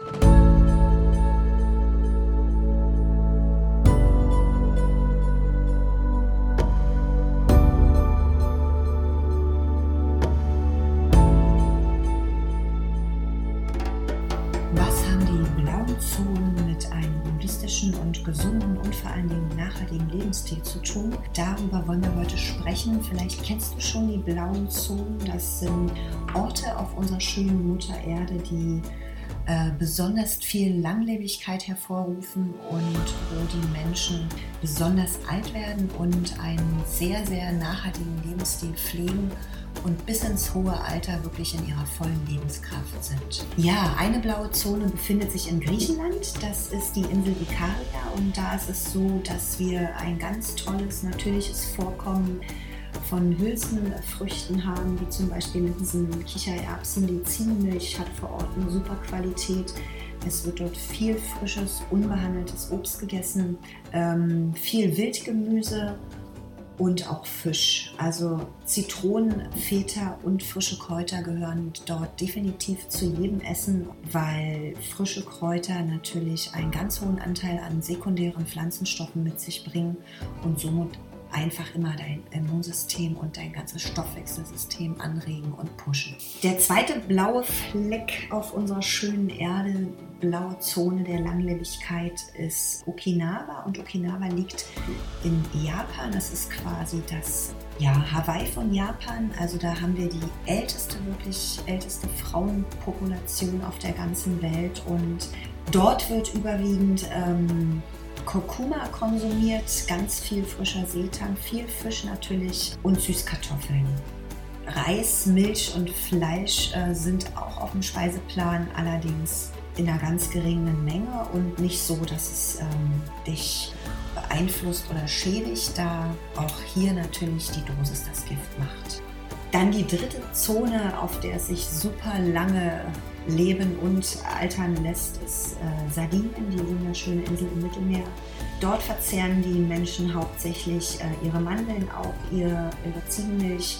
Was haben die blauen Zonen mit einem holistischen und gesunden und vor allen Dingen nachhaltigen Lebensstil zu tun? Darüber wollen wir heute sprechen. Vielleicht kennst du schon die blauen Zonen. Das sind Orte auf unserer schönen Mutter Erde, die äh, besonders viel Langlebigkeit hervorrufen und wo die Menschen besonders alt werden und einen sehr, sehr nachhaltigen Lebensstil pflegen und bis ins hohe Alter wirklich in ihrer vollen Lebenskraft sind. Ja, eine blaue Zone befindet sich in Griechenland. Das ist die Insel Ikaria und da ist es so, dass wir ein ganz tolles natürliches Vorkommen von Hülsenfrüchten haben, wie zum Beispiel Linsen, Kichererbsen. Die Ziegenmilch hat vor Ort eine super Qualität. Es wird dort viel frisches, unbehandeltes Obst gegessen, ähm, viel Wildgemüse und auch Fisch. Also Zitronen, Feta und frische Kräuter gehören dort definitiv zu jedem Essen, weil frische Kräuter natürlich einen ganz hohen Anteil an sekundären Pflanzenstoffen mit sich bringen und somit einfach immer dein Immunsystem und dein ganzes Stoffwechselsystem anregen und pushen. Der zweite blaue Fleck auf unserer schönen Erde, blaue Zone der Langlebigkeit, ist Okinawa. Und Okinawa liegt in Japan. Das ist quasi das ja, Hawaii von Japan. Also da haben wir die älteste, wirklich älteste Frauenpopulation auf der ganzen Welt. Und dort wird überwiegend ähm, Kurkuma konsumiert, ganz viel frischer Seetang, viel Fisch natürlich und Süßkartoffeln. Reis, Milch und Fleisch äh, sind auch auf dem Speiseplan, allerdings in einer ganz geringen Menge und nicht so, dass es ähm, dich beeinflusst oder schädigt, da auch hier natürlich die Dosis das Gift macht. Dann die dritte Zone, auf der sich super lange leben und altern lässt, ist äh, Sardinien, die wunderschöne Insel im Mittelmeer. Dort verzehren die Menschen hauptsächlich äh, ihre Mandeln, auch ihre, ihre Ziegenmilch.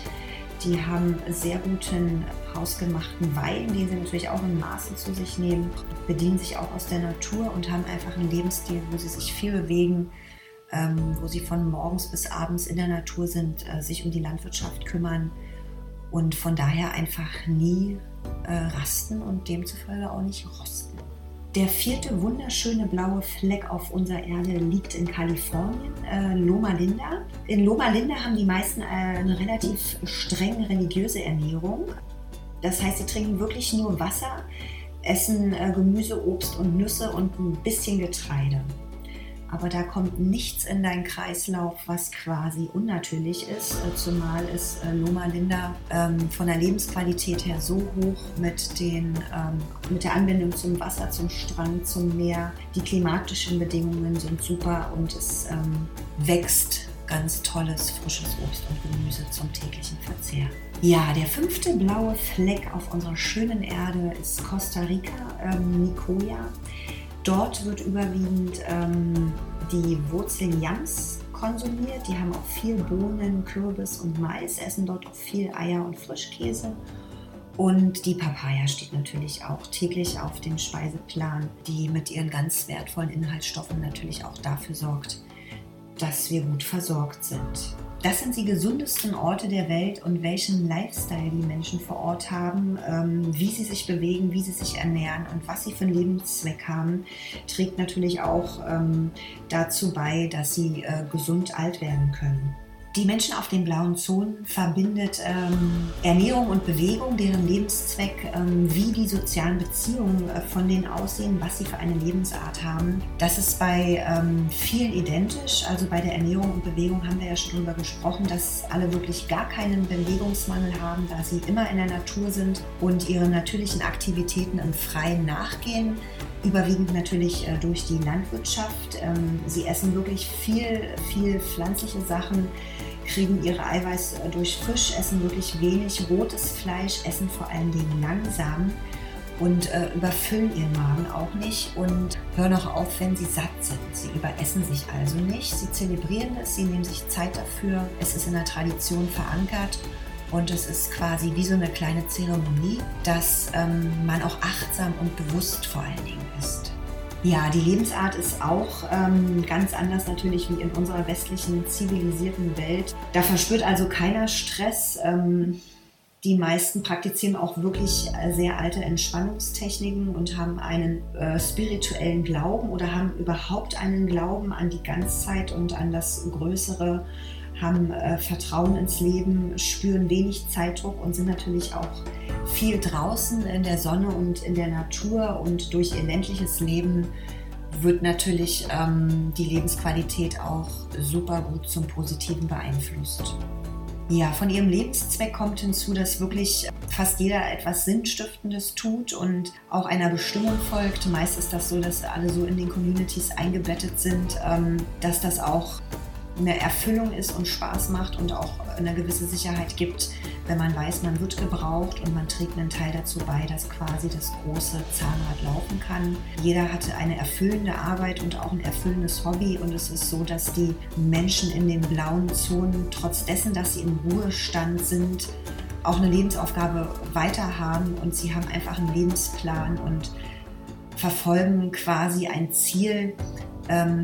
Die haben sehr guten hausgemachten Wein, den sie natürlich auch in Maßen zu sich nehmen, bedienen sich auch aus der Natur und haben einfach einen Lebensstil, wo sie sich viel bewegen, ähm, wo sie von morgens bis abends in der Natur sind, äh, sich um die Landwirtschaft kümmern und von daher einfach nie äh, rasten und demzufolge auch nicht rosten. Der vierte wunderschöne blaue Fleck auf unserer Erde liegt in Kalifornien, äh, Loma Linda. In Loma Linda haben die meisten äh, eine relativ streng religiöse Ernährung. Das heißt, sie trinken wirklich nur Wasser, essen äh, Gemüse, Obst und Nüsse und ein bisschen Getreide aber da kommt nichts in deinen Kreislauf, was quasi unnatürlich ist, äh, zumal ist äh, Loma Linda ähm, von der Lebensqualität her so hoch mit, den, ähm, mit der Anbindung zum Wasser, zum Strand, zum Meer. Die klimatischen Bedingungen sind super und es ähm, wächst ganz tolles frisches Obst und Gemüse zum täglichen Verzehr. Ja, der fünfte blaue Fleck auf unserer schönen Erde ist Costa Rica, ähm, Nicoya. Dort wird überwiegend ähm, die Wurzeln Yams konsumiert. Die haben auch viel Bohnen, Kürbis und Mais, essen dort auch viel Eier und Frischkäse. Und die Papaya steht natürlich auch täglich auf dem Speiseplan, die mit ihren ganz wertvollen Inhaltsstoffen natürlich auch dafür sorgt, dass wir gut versorgt sind. Das sind die gesundesten Orte der Welt und welchen Lifestyle die Menschen vor Ort haben, ähm, wie sie sich bewegen, wie sie sich ernähren und was sie für einen Lebenszweck haben, trägt natürlich auch ähm, dazu bei, dass sie äh, gesund alt werden können. Die Menschen auf den blauen Zonen verbindet ähm, Ernährung und Bewegung, deren Lebenszweck, ähm, wie die sozialen Beziehungen äh, von denen aussehen, was sie für eine Lebensart haben. Das ist bei ähm, vielen identisch. Also bei der Ernährung und Bewegung haben wir ja schon darüber gesprochen, dass alle wirklich gar keinen Bewegungsmangel haben, da sie immer in der Natur sind und ihre natürlichen Aktivitäten im Freien nachgehen überwiegend natürlich äh, durch die Landwirtschaft. Ähm, sie essen wirklich viel, viel pflanzliche Sachen, kriegen ihre Eiweiß äh, durch Fisch, essen wirklich wenig rotes Fleisch, essen vor allen Dingen langsam und äh, überfüllen ihren Magen auch nicht und hören auch auf, wenn sie satt sind. Sie überessen sich also nicht, sie zelebrieren es, sie nehmen sich Zeit dafür, es ist in der Tradition verankert Und es ist quasi wie so eine kleine Zeremonie, dass ähm, man auch achtsam und bewusst vor allen Dingen ist. Ja, die Lebensart ist auch ähm, ganz anders natürlich wie in unserer westlichen zivilisierten Welt. Da verspürt also keiner Stress. Ähm, die meisten praktizieren auch wirklich äh, sehr alte Entspannungstechniken und haben einen äh, spirituellen Glauben oder haben überhaupt einen Glauben an die Ganzzeit und an das Größere haben äh, Vertrauen ins Leben, spüren wenig Zeitdruck und sind natürlich auch viel draußen in der Sonne und in der Natur und durch ihr ländliches Leben wird natürlich ähm, die Lebensqualität auch super gut zum Positiven beeinflusst. Ja, von ihrem Lebenszweck kommt hinzu, dass wirklich fast jeder etwas Sinnstiftendes tut und auch einer Bestimmung folgt. Meist ist das so, dass alle so in den Communities eingebettet sind, ähm, dass das auch eine Erfüllung ist und Spaß macht und auch eine gewisse Sicherheit gibt, wenn man weiß, man wird gebraucht und man trägt einen Teil dazu bei, dass quasi das große Zahnrad laufen kann. Jeder hatte eine erfüllende Arbeit und auch ein erfüllendes Hobby und es ist so, dass die Menschen in den blauen Zonen, trotz dessen, dass sie im Ruhestand sind, auch eine Lebensaufgabe weiter haben und sie haben einfach einen Lebensplan und verfolgen quasi ein Ziel,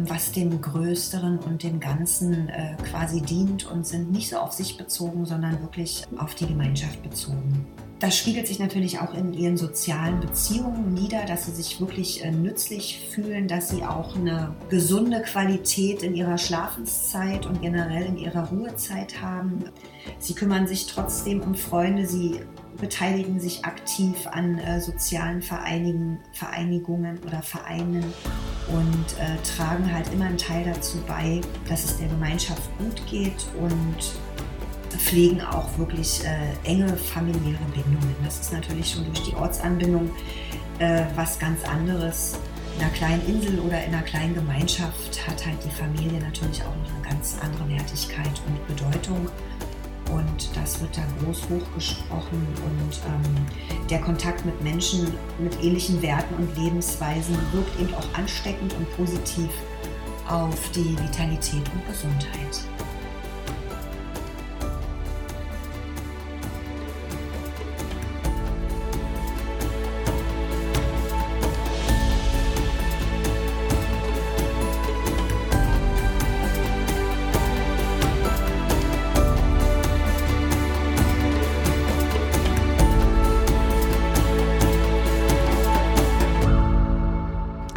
was dem Größeren und dem Ganzen äh, quasi dient und sind nicht so auf sich bezogen, sondern wirklich auf die Gemeinschaft bezogen. Das spiegelt sich natürlich auch in ihren sozialen Beziehungen nieder, dass sie sich wirklich äh, nützlich fühlen, dass sie auch eine gesunde Qualität in ihrer Schlafenszeit und generell in ihrer Ruhezeit haben. Sie kümmern sich trotzdem um Freunde, sie beteiligen sich aktiv an äh, sozialen Vereinigen, Vereinigungen oder Vereinen und äh, tragen halt immer einen Teil dazu bei, dass es der Gemeinschaft gut geht und pflegen auch wirklich äh, enge familiäre Bindungen. Das ist natürlich schon durch die Ortsanbindung äh, was ganz anderes. In einer kleinen Insel oder in einer kleinen Gemeinschaft hat halt die Familie natürlich auch noch eine ganz andere Wertigkeit und Bedeutung und das wird da groß hochgesprochen und ähm, der Kontakt mit Menschen mit ähnlichen Werten und Lebensweisen wirkt eben auch ansteckend und positiv auf die Vitalität und Gesundheit.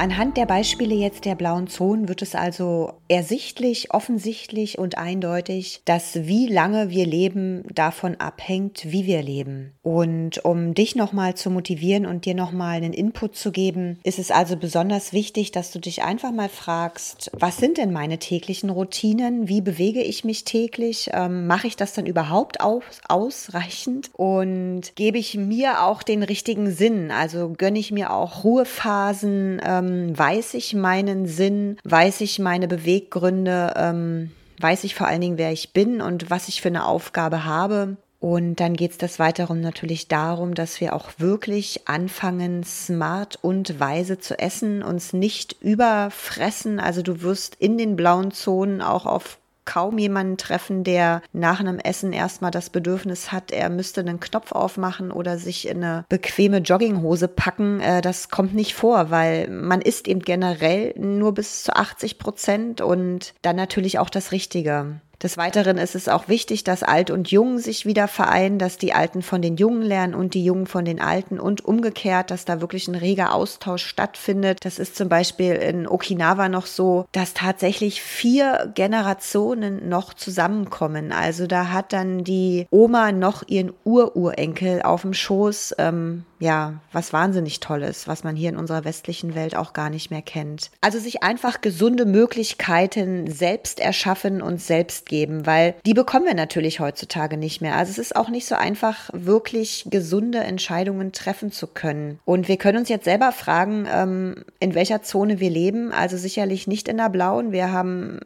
Anhand der Beispiele jetzt der blauen Zonen wird es also ersichtlich, offensichtlich und eindeutig, dass wie lange wir leben davon abhängt, wie wir leben. Und um dich nochmal zu motivieren und dir nochmal einen Input zu geben, ist es also besonders wichtig, dass du dich einfach mal fragst, was sind denn meine täglichen Routinen? Wie bewege ich mich täglich? Ähm, Mache ich das dann überhaupt aus, ausreichend? Und gebe ich mir auch den richtigen Sinn? Also gönne ich mir auch Ruhephasen? Ähm, weiß ich meinen Sinn, weiß ich meine Beweggründe, ähm, weiß ich vor allen Dingen, wer ich bin und was ich für eine Aufgabe habe. Und dann geht es des Weiteren natürlich darum, dass wir auch wirklich anfangen, smart und weise zu essen, uns nicht überfressen. Also du wirst in den blauen Zonen auch auf kaum jemanden treffen, der nach einem Essen erstmal das Bedürfnis hat, er müsste einen Knopf aufmachen oder sich in eine bequeme Jogginghose packen. Äh, das kommt nicht vor, weil man isst eben generell nur bis zu 80 Prozent und dann natürlich auch das Richtige. Des Weiteren ist es auch wichtig, dass Alt und Jung sich wieder vereinen, dass die Alten von den Jungen lernen und die Jungen von den Alten und umgekehrt, dass da wirklich ein reger Austausch stattfindet. Das ist zum Beispiel in Okinawa noch so, dass tatsächlich vier Generationen noch zusammenkommen. Also da hat dann die Oma noch ihren Ururenkel auf dem Schoß. Ähm, ja, was wahnsinnig Tolles, was man hier in unserer westlichen Welt auch gar nicht mehr kennt. Also sich einfach gesunde Möglichkeiten selbst erschaffen und selbst geben, weil die bekommen wir natürlich heutzutage nicht mehr. Also es ist auch nicht so einfach, wirklich gesunde Entscheidungen treffen zu können. Und wir können uns jetzt selber fragen, ähm, in welcher Zone wir leben. Also sicherlich nicht in der blauen. Wir haben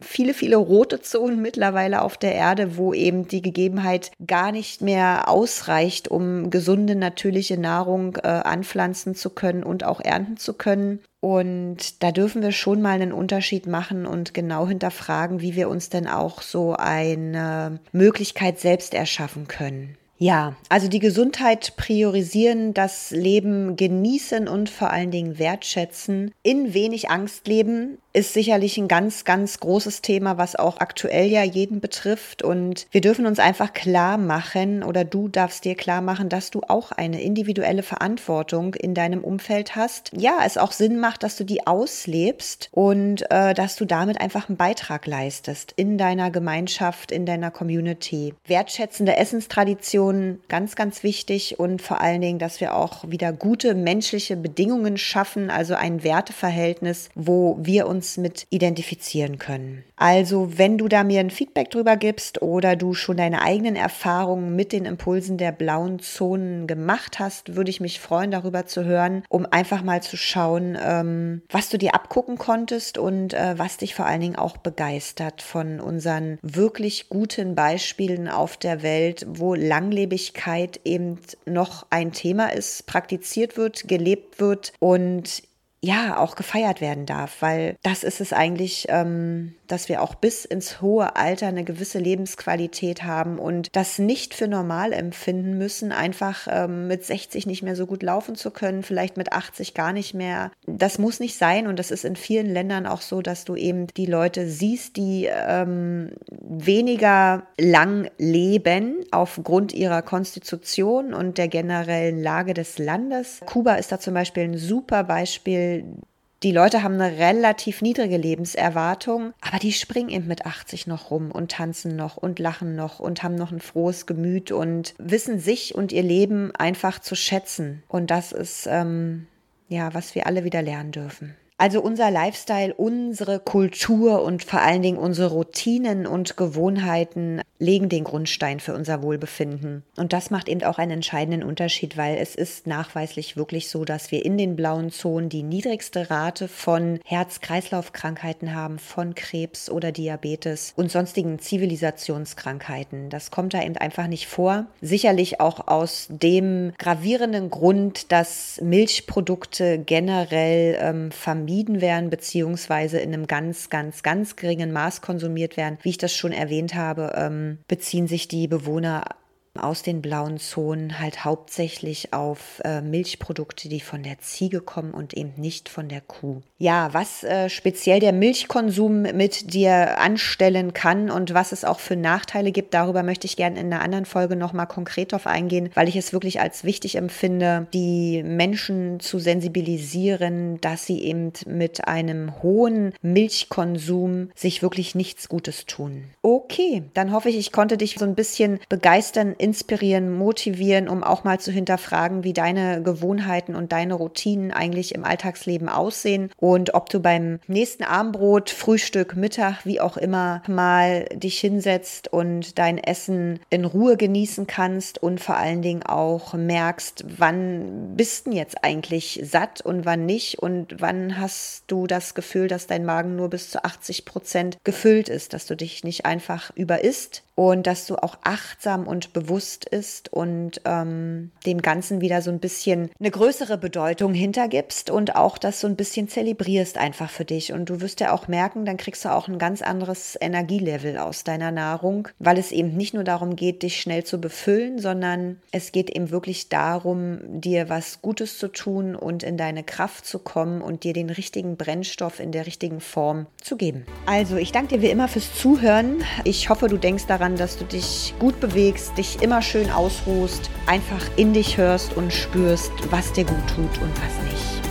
viele, viele rote Zonen mittlerweile auf der Erde, wo eben die Gegebenheit gar nicht mehr ausreicht, um gesunde, natürliche Nahrung äh, anpflanzen zu können und auch ernten zu können. Und da dürfen wir schon mal einen Unterschied machen und genau hinterfragen, wie wir uns denn auch so eine Möglichkeit selbst erschaffen können. Ja, also die Gesundheit priorisieren, das Leben genießen und vor allen Dingen wertschätzen, in wenig Angst leben, ist sicherlich ein ganz, ganz großes Thema, was auch aktuell ja jeden betrifft. Und wir dürfen uns einfach klar machen oder du darfst dir klar machen, dass du auch eine individuelle Verantwortung in deinem Umfeld hast. Ja, es auch Sinn macht, dass du die auslebst und äh, dass du damit einfach einen Beitrag leistest in deiner Gemeinschaft, in deiner Community. Wertschätzende Essenstraditionen, ganz, ganz wichtig und vor allen Dingen, dass wir auch wieder gute menschliche Bedingungen schaffen, also ein Werteverhältnis, wo wir uns mit identifizieren können. Also, wenn du da mir ein Feedback drüber gibst oder du schon deine eigenen Erfahrungen mit den Impulsen der blauen Zonen gemacht hast, würde ich mich freuen, darüber zu hören, um einfach mal zu schauen, ähm, was du dir abgucken konntest und äh, was dich vor allen Dingen auch begeistert von unseren wirklich guten Beispielen auf der Welt, wo Langlebigkeit eben noch ein Thema ist, praktiziert wird, gelebt wird und ja auch gefeiert werden darf, weil das ist es eigentlich, ähm, dass wir auch bis ins hohe Alter eine gewisse Lebensqualität haben und das nicht für normal empfinden müssen, einfach ähm, mit 60 nicht mehr so gut laufen zu können, vielleicht mit 80 gar nicht mehr. Das muss nicht sein und das ist in vielen Ländern auch so, dass du eben die Leute siehst, die ähm, weniger lang leben aufgrund ihrer Konstitution und der generellen Lage des Landes. Kuba ist da zum Beispiel ein super Beispiel die Leute haben eine relativ niedrige Lebenserwartung, aber die springen eben mit 80 noch rum und tanzen noch und lachen noch und haben noch ein frohes Gemüt und wissen sich und ihr Leben einfach zu schätzen. Und das ist ähm, ja, was wir alle wieder lernen dürfen. Also unser Lifestyle, unsere Kultur und vor allen Dingen unsere Routinen und Gewohnheiten legen den Grundstein für unser Wohlbefinden. Und das macht eben auch einen entscheidenden Unterschied, weil es ist nachweislich wirklich so, dass wir in den blauen Zonen die niedrigste Rate von Herz-Kreislauf-Krankheiten haben, von Krebs oder Diabetes und sonstigen Zivilisationskrankheiten. Das kommt da eben einfach nicht vor. Sicherlich auch aus dem gravierenden Grund, dass Milchprodukte generell ähm, vermieden werden, beziehungsweise in einem ganz, ganz, ganz geringen Maß konsumiert werden. Wie ich das schon erwähnt habe, ähm, beziehen sich die Bewohner aus den blauen Zonen halt hauptsächlich auf äh, Milchprodukte, die von der Ziege kommen und eben nicht von der Kuh. Ja, was äh, speziell der Milchkonsum mit dir anstellen kann und was es auch für Nachteile gibt, darüber möchte ich gerne in einer anderen Folge nochmal konkret drauf eingehen, weil ich es wirklich als wichtig empfinde, die Menschen zu sensibilisieren, dass sie eben mit einem hohen Milchkonsum sich wirklich nichts Gutes tun. Okay, dann hoffe ich, ich konnte dich so ein bisschen begeistern, inspirieren, motivieren, um auch mal zu hinterfragen, wie deine Gewohnheiten und deine Routinen eigentlich im Alltagsleben aussehen. Und ob du beim nächsten Abendbrot, Frühstück, Mittag, wie auch immer, mal dich hinsetzt und dein Essen in Ruhe genießen kannst und vor allen Dingen auch merkst, wann bist du jetzt eigentlich satt und wann nicht? Und wann hast du das Gefühl, dass dein Magen nur bis zu 80 Prozent gefüllt ist, dass du dich nicht einfach überisst und dass du auch achtsam und bewusst bewusst ist und ähm, dem Ganzen wieder so ein bisschen eine größere Bedeutung hintergibst und auch das so ein bisschen zelebrierst einfach für dich. Und du wirst ja auch merken, dann kriegst du auch ein ganz anderes Energielevel aus deiner Nahrung, weil es eben nicht nur darum geht, dich schnell zu befüllen, sondern es geht eben wirklich darum, dir was Gutes zu tun und in deine Kraft zu kommen und dir den richtigen Brennstoff in der richtigen Form zu geben. Also, ich danke dir wie immer fürs Zuhören. Ich hoffe, du denkst daran, dass du dich gut bewegst, dich immer schön ausruhst, einfach in dich hörst und spürst, was dir gut tut und was nicht.